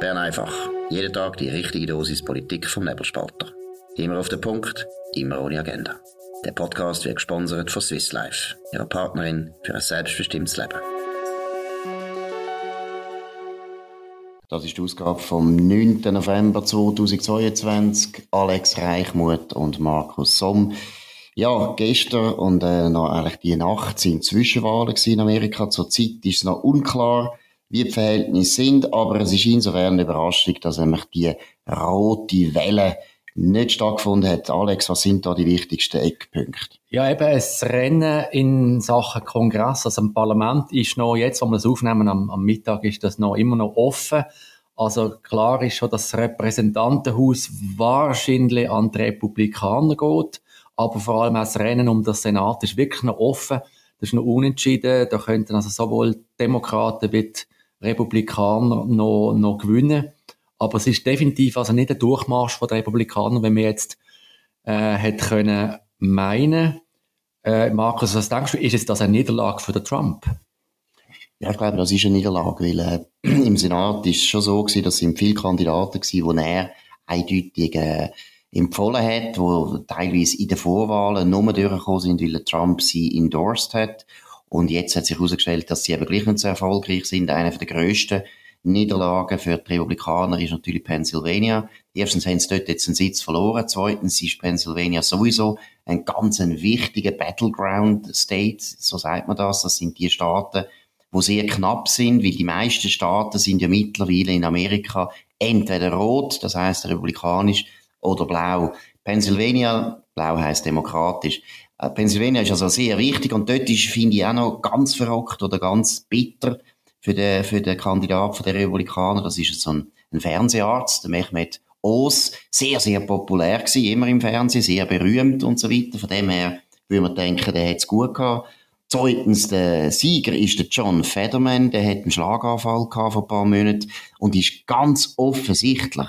Bern einfach. Jeden Tag die richtige Dosis Politik vom Nebelspalter. Immer auf den Punkt, immer ohne Agenda. Der Podcast wird gesponsert von Swiss Life, ihrer Partnerin für ein selbstbestimmtes Leben. Das ist die Ausgabe vom 9. November 2022. Alex Reichmuth und Markus Somm. Ja, gestern und äh, noch eigentlich die Nacht sind Zwischenwahlen in Amerika. Zurzeit ist es noch unklar, wie die Verhältnisse sind, aber es ist insofern eine Überraschung, dass nämlich die rote Welle nicht stattgefunden hat. Alex, was sind da die wichtigsten Eckpunkte? Ja, eben, das Rennen in Sachen Kongress, also im Parlament ist noch, jetzt, wo wir das aufnehmen, am, am Mittag, ist das noch immer noch offen. Also klar ist schon, dass das Repräsentantenhaus wahrscheinlich an die Republikaner geht, aber vor allem auch das Rennen um das Senat ist wirklich noch offen. Das ist noch unentschieden. Da könnten also sowohl Demokraten wie Republikaner noch, noch gewinnen. Aber es ist definitiv also nicht der Durchmarsch der Republikaner, wenn wir jetzt äh, hätte können meinen. Äh, Markus, was denkst du, ist es das eine Niederlage für den Trump? Ja, ich glaube, das ist eine Niederlage, weil äh, im Senat ist es schon so gewesen, dass es viele Kandidaten gewesen, die er eindeutig äh, empfohlen hat, die teilweise in den Vorwahlen nur durchgekommen sind, weil Trump sie endorsed hat. Und jetzt hat sich herausgestellt, dass sie eben gleich nicht so erfolgreich sind. Eine der grössten Niederlagen für die Republikaner ist natürlich Pennsylvania. Erstens haben sie dort jetzt einen Sitz verloren. Zweitens ist Pennsylvania sowieso ein ganz ein wichtiger Battleground State. So sagt man das. Das sind die Staaten, wo sehr knapp sind, weil die meisten Staaten sind ja mittlerweile in Amerika entweder rot, das heißt republikanisch, oder blau. Pennsylvania, blau heißt demokratisch. Äh, Pennsylvania ist also sehr wichtig und dort ist, finde ich, auch noch ganz verrockt oder ganz bitter für den, für den Kandidat der Republikaner. Das ist so ein, ein Fernseharzt, der Mehmet Oz. Sehr, sehr populär gewesen, immer im Fernsehen, sehr berühmt und so weiter. Von dem her würde man denken, der hat es gut gehabt. Zweitens, der Sieger ist der John Federman, der hat einen Schlaganfall gehabt vor ein paar Monaten und ist ganz offensichtlich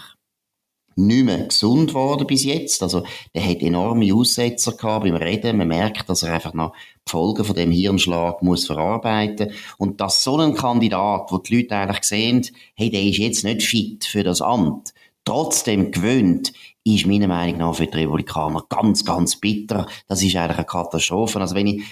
nicht mehr gesund geworden bis jetzt. Also, der hat enorme Aussetzer gehabt beim Reden. Man merkt, dass er einfach noch die Folgen von dem Hirnschlag muss verarbeiten. Und dass so ein Kandidat, wo die Leute eigentlich sehen, hey, der ist jetzt nicht fit für das Amt, trotzdem gewöhnt, ist meiner Meinung nach für die Republikaner ganz, ganz bitter. Das ist eigentlich eine Katastrophe. Also wenn ich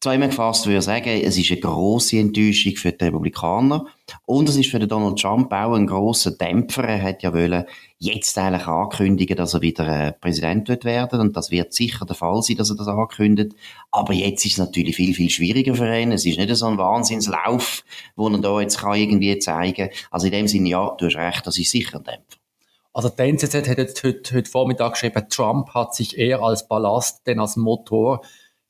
zusammengefasst würde ich sagen, es ist eine grosse Enttäuschung für die Republikaner und es ist für den Donald Trump auch ein grosser Dämpfer. Er hat ja wollen jetzt eigentlich ankündigen, dass er wieder äh, Präsident wird werden und das wird sicher der Fall sein, dass er das ankündigt. Aber jetzt ist es natürlich viel, viel schwieriger für ihn. Es ist nicht so ein Wahnsinnslauf, wo er da jetzt kann irgendwie zeigen kann. Also in dem Sinne, ja, du hast recht, das ist sicher ein Dämpfer. Also der NZZ hat jetzt heute, heute Vormittag geschrieben, Trump hat sich eher als Ballast denn als Motor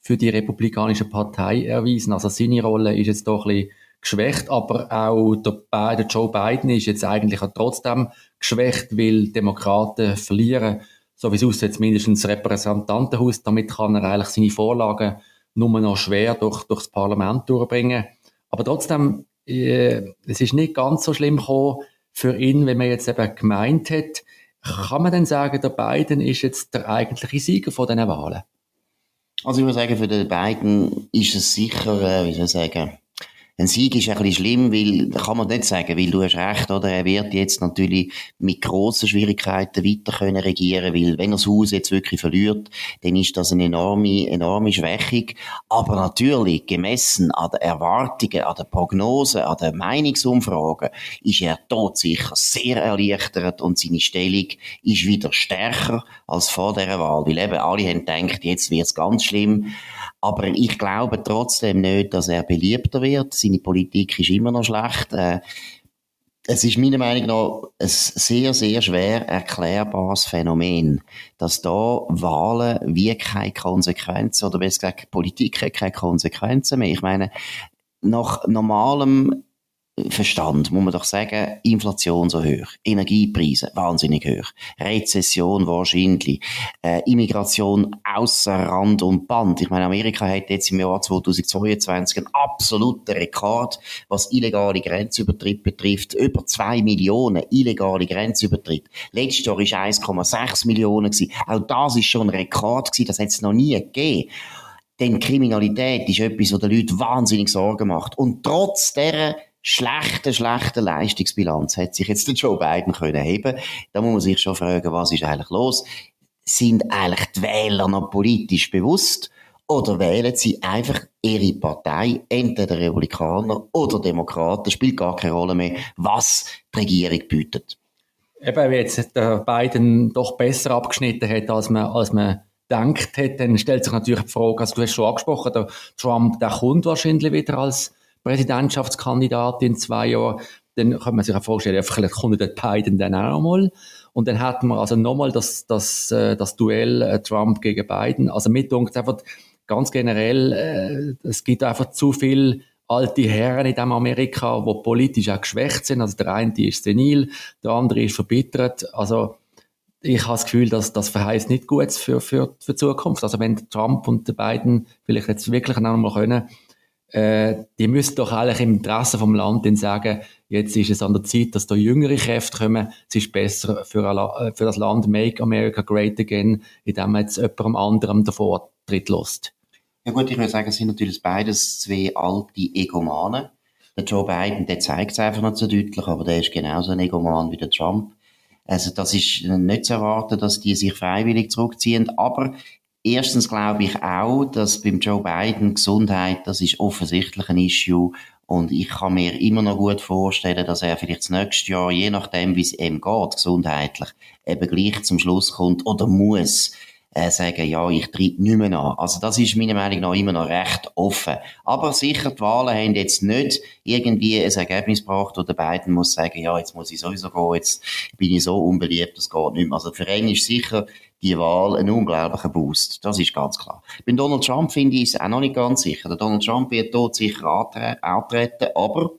für die Republikanische Partei erwiesen. Also seine Rolle ist jetzt doch ein bisschen geschwächt, aber auch der, der Joe Biden ist jetzt eigentlich auch trotzdem geschwächt, weil Demokraten verlieren, so wie es aussieht, mindestens Repräsentantenhaus. Damit kann er eigentlich seine Vorlagen nur noch schwer durch, durch das Parlament durchbringen. Aber trotzdem, äh, es ist nicht ganz so schlimm gekommen für ihn, wenn man jetzt eben gemeint hat. Kann man denn sagen, der Biden ist jetzt der eigentliche Sieger von diesen Wahlen? Also ich würde sagen, für den beiden ist es sicher, äh, wie soll ich sagen, ein Sieg ist ein bisschen schlimm, weil, kann man nicht sagen, weil du hast recht, oder? Er wird jetzt natürlich mit grossen Schwierigkeiten weiter können regieren, weil wenn er das Haus jetzt wirklich verliert, dann ist das eine enorme, enorme Schwächung. Aber natürlich, gemessen an den Erwartungen, an den Prognosen, an den Meinungsumfragen, ist er dort sicher sehr erleichtert und seine Stellung ist wieder stärker als vor dieser Wahl. Weil eben alle haben gedacht, jetzt wird's ganz schlimm. Aber ich glaube trotzdem nicht, dass er beliebter wird. Seine Politik ist immer noch schlecht. Äh, es ist meiner Meinung nach ein sehr, sehr schwer erklärbares Phänomen, dass da Wahlen wie keine Konsequenzen, oder besser gesagt, Politik hat keine Konsequenzen mehr. Ich meine, nach normalem Verstand, muss man doch sagen, Inflation so hoch, Energiepreise wahnsinnig hoch, Rezession wahrscheinlich, äh, Immigration außer Rand und Band. Ich meine, Amerika hat jetzt im Jahr 2022 einen absoluten Rekord, was illegale Grenzübertritte betrifft. Über zwei Millionen illegale Grenzübertritte. Letztes Jahr war 1,6 Millionen. Gewesen. Auch das ist schon ein Rekord gewesen, das hat es noch nie gegeben. Denn Kriminalität ist etwas, was den Leuten wahnsinnig Sorgen macht. Und trotz dieser schlechten, schlechten Leistungsbilanz hat sich jetzt der Joe Biden können heben. Da muss man sich schon fragen, was ist eigentlich los? Sind eigentlich die Wähler noch politisch bewusst? Oder wählen sie einfach ihre Partei, entweder Republikaner oder Demokraten, spielt gar keine Rolle mehr, was die Regierung bietet. Eben, wenn jetzt der Biden doch besser abgeschnitten hat, als man, als man denkt hat, dann stellt sich natürlich die Frage, also du hast schon angesprochen, der Trump, der kommt wahrscheinlich wieder als Präsidentschaftskandidat in zwei Jahren. Dann kann man sich auch vorstellen, vielleicht kommt der Biden dann auch mal. Und dann hätten wir also nochmal das, das, äh, das Duell äh, Trump gegen Biden. Also mit einfach ganz generell, äh, es gibt einfach zu viel alte Herren in dem Amerika, die politisch auch geschwächt sind. Also der eine ist senil, der andere ist verbittert. Also ich habe das Gefühl, dass das verheißt nicht gut für, für, für die Zukunft. Also wenn Trump und die beiden vielleicht jetzt wirklich einmal können, äh, die müssen doch eigentlich im Interesse vom Land sagen, jetzt ist es an der Zeit, dass da jüngere Kräfte kommen. Es ist besser für, äh, für das Land Make America Great Again, indem man jetzt jemandem anderem davor tritt lässt. Ja gut, ich würde sagen, es sind natürlich beides zwei alte Egomanen. Der Joe Biden, der zeigt es einfach nicht so deutlich, aber der ist genauso ein Egoman wie der Trump. Also das ist nicht zu erwarten, dass die sich freiwillig zurückziehen. Aber erstens glaube ich auch, dass beim Joe Biden Gesundheit, das ist offensichtlich ein Issue. Und ich kann mir immer noch gut vorstellen, dass er vielleicht das nächste Jahr, je nachdem, wie es ihm geht, gesundheitlich, eben gleich zum Schluss kommt oder muss, äh, sagen, ja, ich tritt nicht mehr an. Also das ist meiner Meinung nach immer noch recht offen. Aber sicher, die Wahlen haben jetzt nicht irgendwie ein Ergebnis gebracht, wo der Biden muss sagen, ja, jetzt muss ich sowieso gehen, jetzt bin ich so unbeliebt, das geht nicht mehr. Also für ihn ist sicher die Wahl ein unglaublicher Boost. Das ist ganz klar. Bei Donald Trump finde ich es auch noch nicht ganz sicher. Der Donald Trump wird dort sicher antreten, aber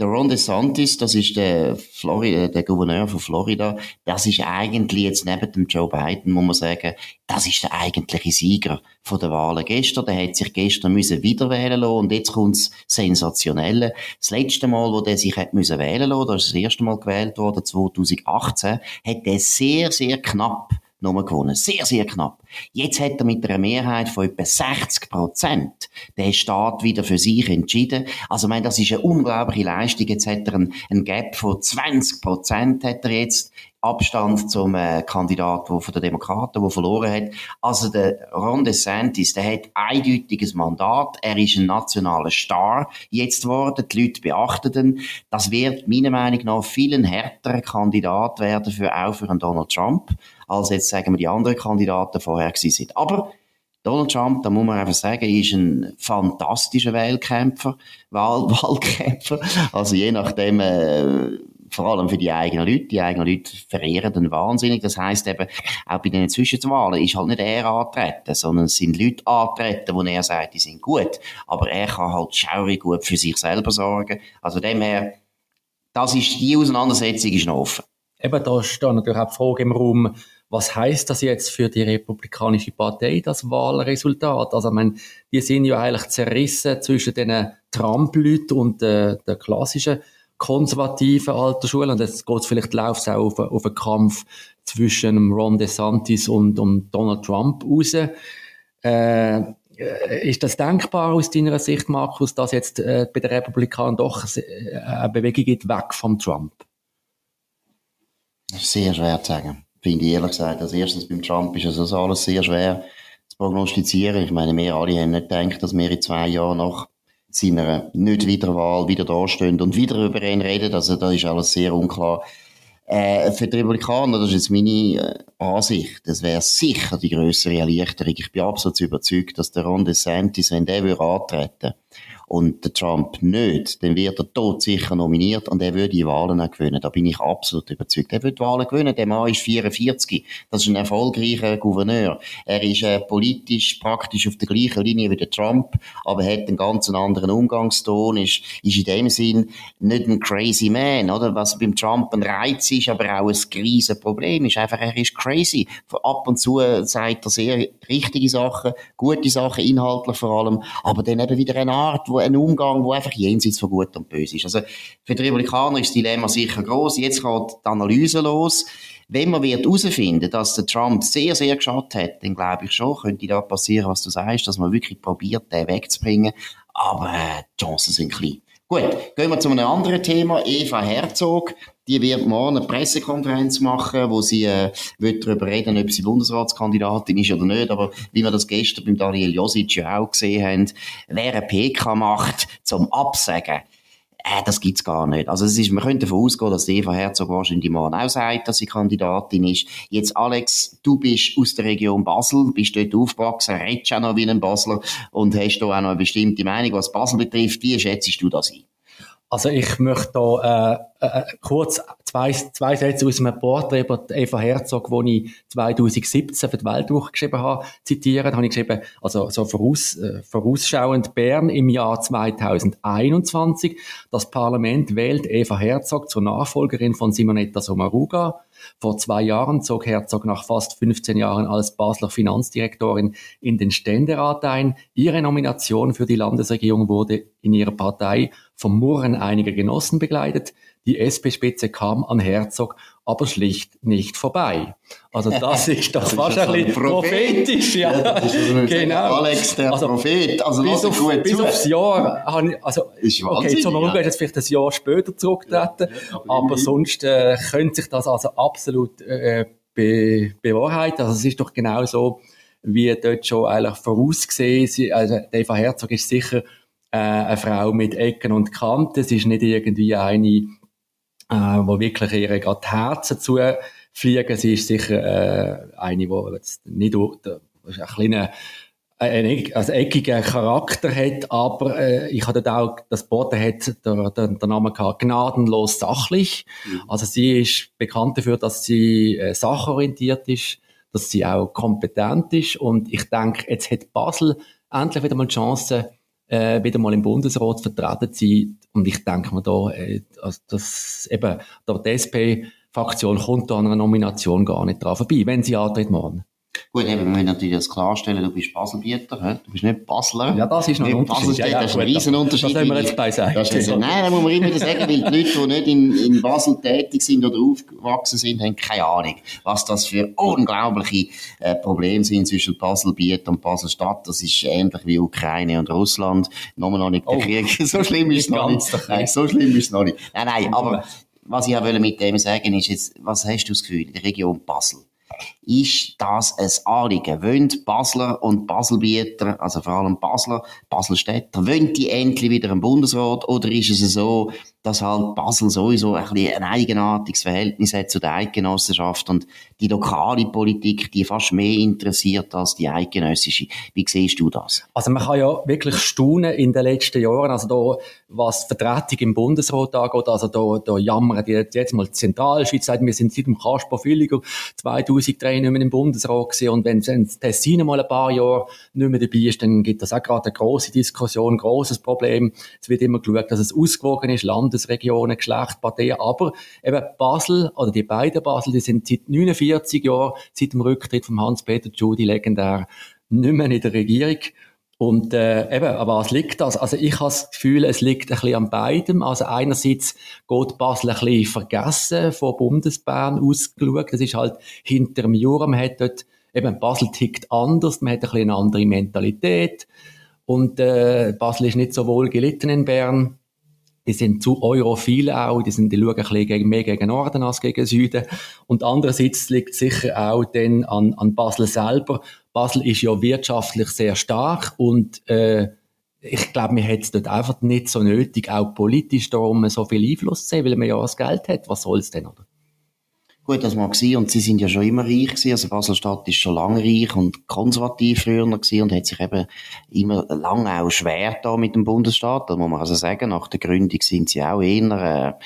der Ron DeSantis, das ist der, Florida, der Gouverneur von Florida, das ist eigentlich jetzt neben dem Joe Biden, muss man sagen, das ist der eigentliche Sieger von der Wahlen gestern. Der hat sich gestern müssen wieder wählen lassen und jetzt kommt's sensationelle. Das letzte Mal, wo der sich hat müssen wählen lassen, das ist das erste Mal gewählt worden, 2018, hat er sehr, sehr knapp nur gewonnen. Sehr, sehr knapp. Jetzt hat er mit einer Mehrheit von etwa 60 Prozent den Staat wieder für sich entschieden. Also, ich meine, das ist eine unglaubliche Leistung. Jetzt hat er einen, Gap von 20 Prozent hat er jetzt. Abstand zum äh, Kandidat wo, von den Demokraten, der verloren hat. Also der Ron DeSantis, der hat eindeutiges Mandat. Er ist ein nationaler Star jetzt geworden. Die Leute beachten ihn. Das wird meiner Meinung nach viel ein härterer Kandidat werden für, auch für einen Donald Trump, als jetzt, sagen wir, die anderen Kandidaten vorher gewesen sind. Aber Donald Trump, da muss man einfach sagen, ist ein fantastischer Wahlkämpfer, Wahl Wahlkämpfer. Also je nachdem, äh, vor allem für die eigenen Leute. Die eigenen Leute verehren den wahnsinnig. Das heisst eben, auch bei den Zwischenwahlen ist halt nicht er antreten, sondern es sind Leute antreten, wo er sagt, die sind gut. Aber er kann halt schaurig gut für sich selber sorgen. Also dem her, das ist, die Auseinandersetzung ist noch offen. Eben, da steht natürlich auch die Frage im Raum, was heißt das jetzt für die Republikanische Partei, das Wahlresultat? Also, ich meine, die sind ja eigentlich zerrissen zwischen den Trump-Leuten und äh, der klassischen konservativen alten Schule. Und jetzt geht es vielleicht läuft auch auf, auf einen Kampf zwischen Ron DeSantis und, und Donald Trump raus. Äh, ist das denkbar aus deiner Sicht, Markus, dass jetzt äh, bei den Republikanern doch äh, eine Bewegung geht weg vom Trump? Sehr schwer zu sagen. Finde ich ehrlich gesagt. Als erstes beim Trump ist es alles sehr schwer zu prognostizieren. Ich meine, wir alle haben nicht gedacht, dass wir in zwei Jahren noch seiner Nicht-Wiederwahl wieder dastehen und wieder über ihn reden. Also da ist alles sehr unklar. Äh, für die Republikaner, das ist jetzt meine äh, Ansicht, das wäre sicher die größere Erleichterung. Ich bin absolut überzeugt, dass der Ron DeSantis, wenn der würde antreten und der Trump nicht, dann wird er tot sicher nominiert und er würde die Wahlen auch gewinnen. Da bin ich absolut überzeugt. Er wird die Wahlen gewinnen. Der Mann ist 44. Das ist ein erfolgreicher Gouverneur. Er ist äh, politisch praktisch auf der gleichen Linie wie der Trump, aber hat einen ganz anderen Umgangston, ist, ist in dem Sinn nicht ein crazy man, oder? Was beim Trump ein Reiz ist, aber auch ein riesen Problem ist einfach, er ist crazy. Ab und zu sagt er sehr richtige Sachen, gute Sachen, inhaltlich vor allem, aber dann eben wieder eine Art, wo ein Umgang, wo einfach jenseits von Gut und Böse ist. Also für die Republikaner ist das Dilemma sicher groß. Jetzt geht die Analyse los. Wenn man wird herausfinden, dass der Trump sehr, sehr geschadet hat, dann glaube ich schon, könnte da passieren, was du sagst, dass man wirklich probiert, den wegzubringen. Aber äh, die Chancen sind klein. Gut, gehen wir zu einem anderen Thema. Eva Herzog, die wird morgen eine Pressekonferenz machen, wo sie äh, wird darüber reden, ob sie Bundesratskandidatin ist oder nicht. Aber wie wir das gestern beim Daniel Josic ja auch gesehen haben, wer eine PK macht zum Absagen, äh, das gibt's gar nicht. Also es ist, man könnte davon ausgehen, dass Eva Herzog wahrscheinlich morgen auch sagt, dass sie Kandidatin ist. Jetzt, Alex, du bist aus der Region Basel, bist dort aufgewachsen, redest auch noch wie ein Basler und hast da auch noch eine bestimmte Meinung, was Basel betrifft. Wie schätzt du das ein? Also ich möchte da äh, äh, kurz zwei, zwei Sätze aus einem Porträt über Eva Herzog, wo ich 2017 für die Welt durchgeschrieben habe, zitieren. Da habe ich geschrieben, also so voraus, äh, vorausschauend Bern im Jahr 2021. Das Parlament wählt Eva Herzog zur Nachfolgerin von Simonetta Sommaruga. Vor zwei Jahren zog Herzog nach fast 15 Jahren als Basler Finanzdirektorin in den Ständerat ein. Ihre Nomination für die Landesregierung wurde in ihrer Partei vom Murren einiger Genossen begleitet. Die SP-Spitze kam an Herzog aber schlicht nicht vorbei. Also das ist das, das wahrscheinlich so prophetisch, ja. ja das ist genau. Alex der also, Prophet. Also bis, auf, gut bis aufs Jahr habe ich, also ist okay, Sommaruga ja. ist jetzt vielleicht ein Jahr später zurückgetreten, ja, aber, aber sonst äh, könnte sich das also absolut äh, be bewahrheiten. Also es ist doch genau so, wie dort schon eigentlich vorausgesehen. Also Eva Herzog ist sicher äh, eine Frau mit Ecken und Kanten. Es ist nicht irgendwie eine, äh, wo wirklich ihre gerade Herzen zufliegen. Sie ist sicher äh, eine, die jetzt nicht ein kleiner einen also eckigen Charakter hat, aber äh, ich hatte auch, das Boden hat der, der, der Name gehabt, gnadenlos sachlich. Mhm. Also sie ist bekannt dafür, dass sie äh, sachorientiert ist, dass sie auch kompetent ist und ich denke, jetzt hat Basel endlich wieder mal die Chance, äh, wieder mal im Bundesrat vertreten zu sein. Und ich denke mir da, äh, also das eben, der SP-Fraktion kommt da an einer Nomination gar nicht drauf vorbei, wenn sie antritt morgen. Gut, eben, wir müssen natürlich das klarstellen, du bist Baselbieter, he? du bist nicht Basler. Ja, das ist noch ein Unterschied. Ja, ja, das ist ein Riesenunterschied. Das haben wir jetzt beiseite. Das ist, nein, da muss man immer wieder sagen, weil die Leute, die nicht in, in Basel tätig sind oder aufgewachsen sind, haben keine Ahnung, was das für unglaubliche äh, Probleme sind zwischen Baselbiet und Baselstadt. Das ist ähnlich wie Ukraine und Russland. Nochmal noch nicht der oh, Krieg. So schlimm ist es noch nicht. Nein, so schlimm ist es noch nicht. Nein, nein, aber was ich auch mit dem sagen ist jetzt, was hast du das Gefühl, die Region Basel? Ist das ein Anliegen. Wollen Basler und Baselbieter, also vor allem Basler, Baselstädter, wollen die endlich wieder im Bundesrat oder ist es so, dass halt Basel sowieso ein, bisschen ein eigenartiges Verhältnis hat zu der Eidgenossenschaft und die lokale Politik, die fast mehr interessiert als die eidgenössische. Wie siehst du das? Also man kann ja wirklich staunen in den letzten Jahren, also da, was Vertretung im Bundesrat angeht, also da, da jammern die jetzt mal die Zentralschweiz, sagt, wir sind seit dem Kasper Fülliger 2003 nicht mehr im Bundesrat gewesen und wenn, wenn Tessin mal ein paar Jahre nicht mehr dabei ist, dann gibt das auch gerade eine grosse Diskussion, ein grosses Problem. Es wird immer geschaut, dass es ausgewogen ist, Land Landesregionen, Geschlechtparteien, aber eben Basel, oder die beiden Basel, die sind seit 49 Jahren, seit dem Rücktritt von Hans-Peter Tschudi legendär, nicht mehr in der Regierung. Und äh, eben, aber was liegt das? Also ich habe das Gefühl, es liegt ein bisschen an beidem. Also einerseits geht Basel ein bisschen vergessen, von Bundesbahn ausgeschaut. Das ist halt hinter dem Jura, man hat dort, eben Basel tickt anders, man hat ein bisschen eine andere Mentalität. Und äh, Basel ist nicht so wohl gelitten in Bern die sind zu europhil auch, die, sind, die schauen ein bisschen mehr gegen Norden als gegen Süden. Und andererseits liegt sicher auch dann an, an Basel selber. Basel ist ja wirtschaftlich sehr stark und äh, ich glaube, man hat es dort einfach nicht so nötig, auch politisch darum so viel Einfluss zu sehen, weil man ja das Geld hat. Was soll es denn, oder? Gut, das mag sein. Und sie sind ja schon immer reich gewesen. Also Baselstadt ist schon lange reich und konservativ früher gewesen und hat sich eben immer lange auch schwer da mit dem Bundesstaat. Da muss man also sagen, nach der Gründung sind sie auch eher,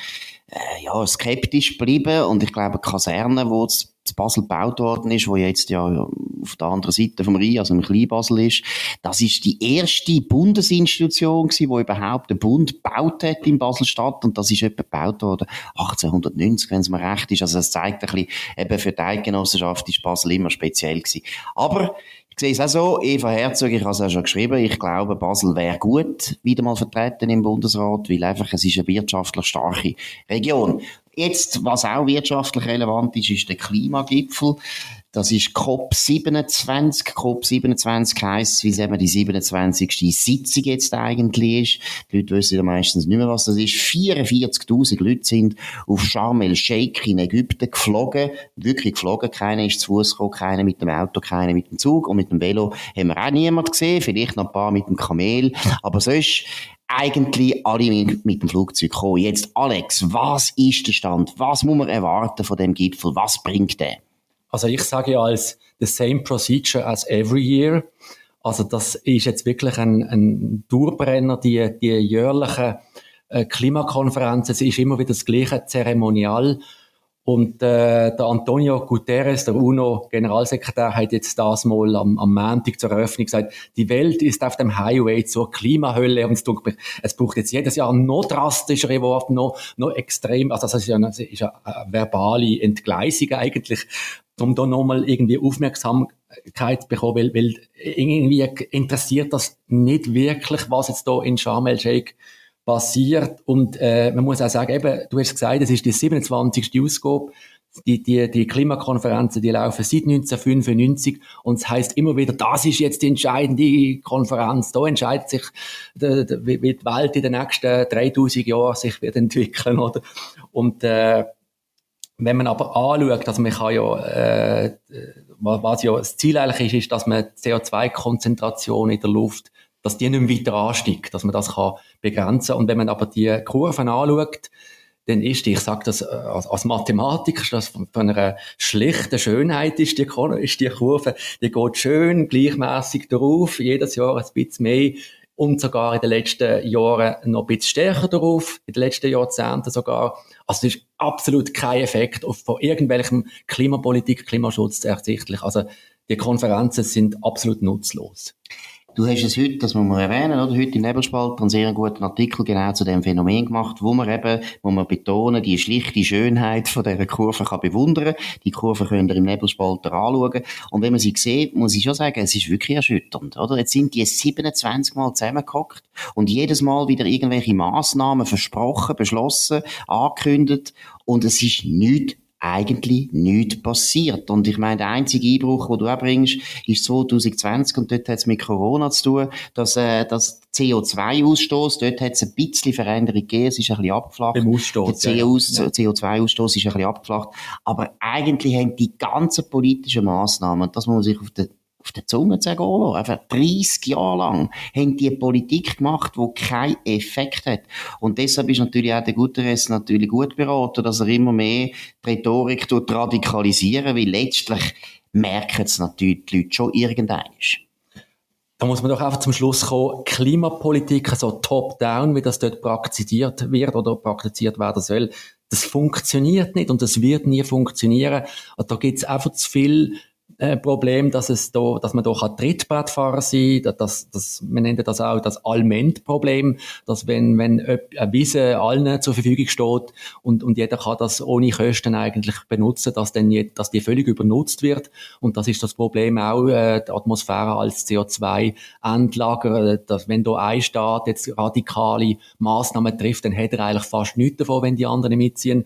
äh, äh ja, skeptisch geblieben. Und ich glaube, Kaserne, wo zu Basel gebaut worden ist, wo jetzt ja auf der anderen Seite vom Rhein, also im Kleinbasel ist, das ist die erste Bundesinstitution die überhaupt der Bund gebaut hat in Basel-Stadt und das ist etwa gebaut worden 1890, wenn es mir recht ist. Also das zeigt ein bisschen, eben für die Eidgenossenschaft ist Basel immer speziell gewesen. Aber ich sehe es auch so, Eva Herzog, ich habe es auch schon geschrieben, ich glaube, Basel wäre gut wieder mal vertreten im Bundesrat, weil einfach es ist eine wirtschaftlich starke Region Jetzt, was auch wirtschaftlich relevant ist, ist der Klimagipfel. Das ist COP27. COP27 heisst, wie sagen wir, die 27. Sitzung jetzt eigentlich ist. Die Leute wissen ja meistens nicht mehr, was das ist. 44.000 Leute sind auf Sharm el-Sheikh in Ägypten geflogen. Wirklich geflogen. Keiner ist zu Fuß gekommen, keiner mit dem Auto, keiner mit dem Zug. Und mit dem Velo haben wir auch niemand gesehen. Vielleicht noch ein paar mit dem Kamel. Aber sonst eigentlich alle mit, dem Flugzeug kommen. Jetzt, Alex, was ist der Stand? Was muss man erwarten von dem Gipfel? Was bringt der? Also ich sage ja als the same procedure as every year. Also das ist jetzt wirklich ein, ein Durchbrenner, die, die jährliche äh, Klimakonferenz. Es ist immer wieder das gleiche Zeremonial. Und äh, der Antonio Guterres, der UNO-Generalsekretär, hat jetzt das mal am, am Montag zur Eröffnung gesagt, die Welt ist auf dem Highway zur Klimahölle. Und es, braucht jetzt jedes Jahr noch drastischere Worte, noch, noch extrem, also das ist ja, das ist ja eine verbale Entgleisung eigentlich, um da nochmal irgendwie Aufmerksamkeit zu bekommen, weil, weil irgendwie interessiert das nicht wirklich, was jetzt da in Sharm el-Sheikh passiert. Und äh, man muss auch sagen, eben, du hast gesagt, es ist die 27. Ausgabe. Die, die, die Klimakonferenzen, die laufen seit 1995 und es heißt immer wieder, das ist jetzt die entscheidende Konferenz. Da entscheidet sich, wie die Welt in den nächsten 3000 Jahren sich wird entwickeln, oder? Und äh, wenn man aber anschaut, dass man kann ja, äh, was ja das Ziel eigentlich ist, ist, dass man CO2-Konzentration in der Luft dass die nicht mehr weiter ansteigt, dass man das kann begrenzen kann. Und wenn man aber die Kurven anschaut, dann ist die, ich sage das äh, als, Mathematiker, das von, einer schlichten Schönheit ist die, ist die Kurve, die geht schön gleichmäßig drauf, jedes Jahr ein bisschen mehr und sogar in den letzten Jahren noch ein bisschen stärker darauf, in den letzten Jahrzehnten sogar. Also es ist absolut kein Effekt auf von irgendwelchem Klimapolitik, Klimaschutz ersichtlich. Also die Konferenzen sind absolut nutzlos. Du hast es heute, das muss man erwähnen, oder? Heute im Nebelspalter einen sehr guten Artikel genau zu dem Phänomen gemacht, wo man eben, wo man betonen, die schlichte Schönheit von dieser Kurve kann bewundern. Die Kurve könnt ihr im Nebelspalter anschauen. Und wenn man sie sieht, muss ich schon sagen, es ist wirklich erschütternd, oder? Jetzt sind die 27 Mal zusammengehockt und jedes Mal wieder irgendwelche Massnahmen versprochen, beschlossen, angekündigt und es ist nichts eigentlich nichts passiert. Und ich meine, der einzige Einbruch, den du auch bringst, ist 2020 und dort hat es mit Corona zu tun, dass äh, das CO2-Ausstoß, dort hat es ein bisschen Veränderung gegeben, es ist ein bisschen abgeflacht. Im Ausstoß. Der CO2-Ausstoß ist ein bisschen abgeflacht. Aber eigentlich haben die ganzen politischen Massnahmen, das muss man sich auf den auf der Zunge zu lassen. Einfach 30 Jahre lang haben die Politik gemacht, die keinen Effekt hat. Und deshalb ist natürlich auch der Guterres natürlich gut beraten, dass er immer mehr die Rhetorik radikalisieren weil letztlich merken es natürlich die Leute schon irgendwann. Da muss man doch einfach zum Schluss kommen, Klimapolitik, so top-down, wie das dort praktiziert wird oder praktiziert werden soll, das funktioniert nicht und das wird nie funktionieren. Da gibt es einfach zu viel äh, Problem, dass es da, dass man doch ein Trittbrettfahrer sein, dass, dass, man nennt das auch das Allment-Problem, dass wenn, wenn eine Wiese allen zur Verfügung steht und, und jeder kann das ohne Kosten eigentlich benutzen, dass dann, dass die völlig übernutzt wird. Und das ist das Problem auch, äh, die Atmosphäre als CO2-Endlager, äh, dass wenn da ein Staat jetzt radikale Maßnahmen trifft, dann hat er eigentlich fast nichts davon, wenn die anderen mitziehen.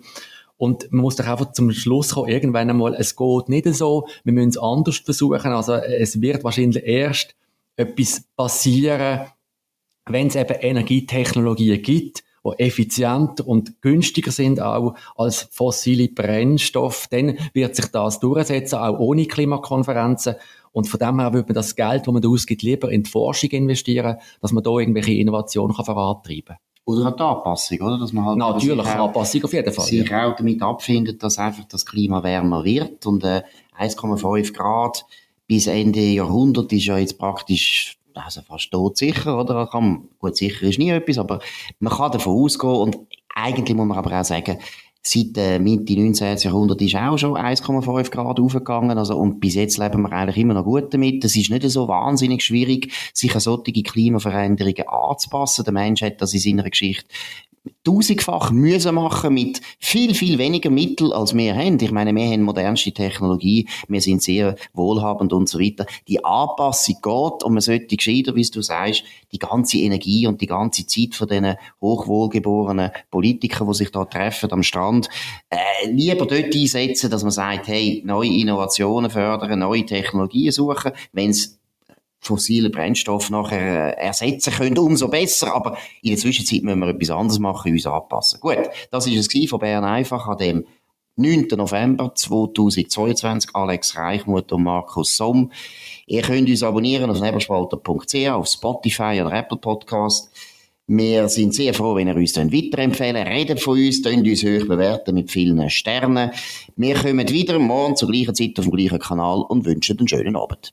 Und man muss doch einfach zum Schluss kommen, irgendwann einmal, es geht nicht so, wir müssen es anders versuchen. Also es wird wahrscheinlich erst etwas passieren, wenn es eben Energietechnologien gibt, die effizienter und günstiger sind auch als fossile Brennstoffe, dann wird sich das durchsetzen, auch ohne Klimakonferenzen. Und von dem her würde man das Geld, das man da ausgibt, lieber in die Forschung investieren, dass man da irgendwelche Innovationen vorantreiben kann. Oder an die Anpassung, oder? Dass man halt Natürlich, auch, Anpassung auf jeden Fall. Sich ja. auch damit abfindet, dass einfach das Klima wärmer wird und äh, 1,5 Grad bis Ende Jahrhundert ist ja jetzt praktisch also fast tot sicher, oder? Kann, gut, sicher ist nie etwas, aber man kann davon ausgehen und eigentlich muss man aber auch sagen, Seit äh, Mitte 19. Jahrhundert ist auch schon 1,5 Grad aufgegangen. Also, und bis jetzt leben wir eigentlich immer noch gut damit. Es ist nicht so wahnsinnig schwierig, sich an solche Klimaveränderungen anzupassen. Der Mensch hat das in seiner Geschichte tausendfach müssen machen mit viel, viel weniger Mitteln, als wir haben. Ich meine, wir haben modernste Technologie, wir sind sehr wohlhabend und so weiter. Die Anpassung geht und man sollte gescheiter, wie du sagst, die ganze Energie und die ganze Zeit von diesen hochwohlgeborenen Politikern, die sich da treffen am Strand, äh, lieber dort einsetzen, dass man sagt, hey, neue Innovationen fördern, neue Technologien suchen, wenn es fossile Brennstoffe nachher äh, ersetzen können, umso besser. Aber in der Zwischenzeit müssen wir etwas anderes machen, uns anpassen. Gut, das ist es von Bern einfach an dem 9. November 2022. Alex Reichmuth und Markus Somm. Ihr könnt uns abonnieren auf nebelspalter.ch, auf Spotify oder Apple Podcast. Wir sind sehr froh, wenn ihr uns dann weiterempfehlen. Redet von uns, könnt uns hoch bewerten mit vielen Sternen. Wir kommen wieder morgen zur gleichen Zeit auf dem gleichen Kanal und wünschen einen schönen Abend.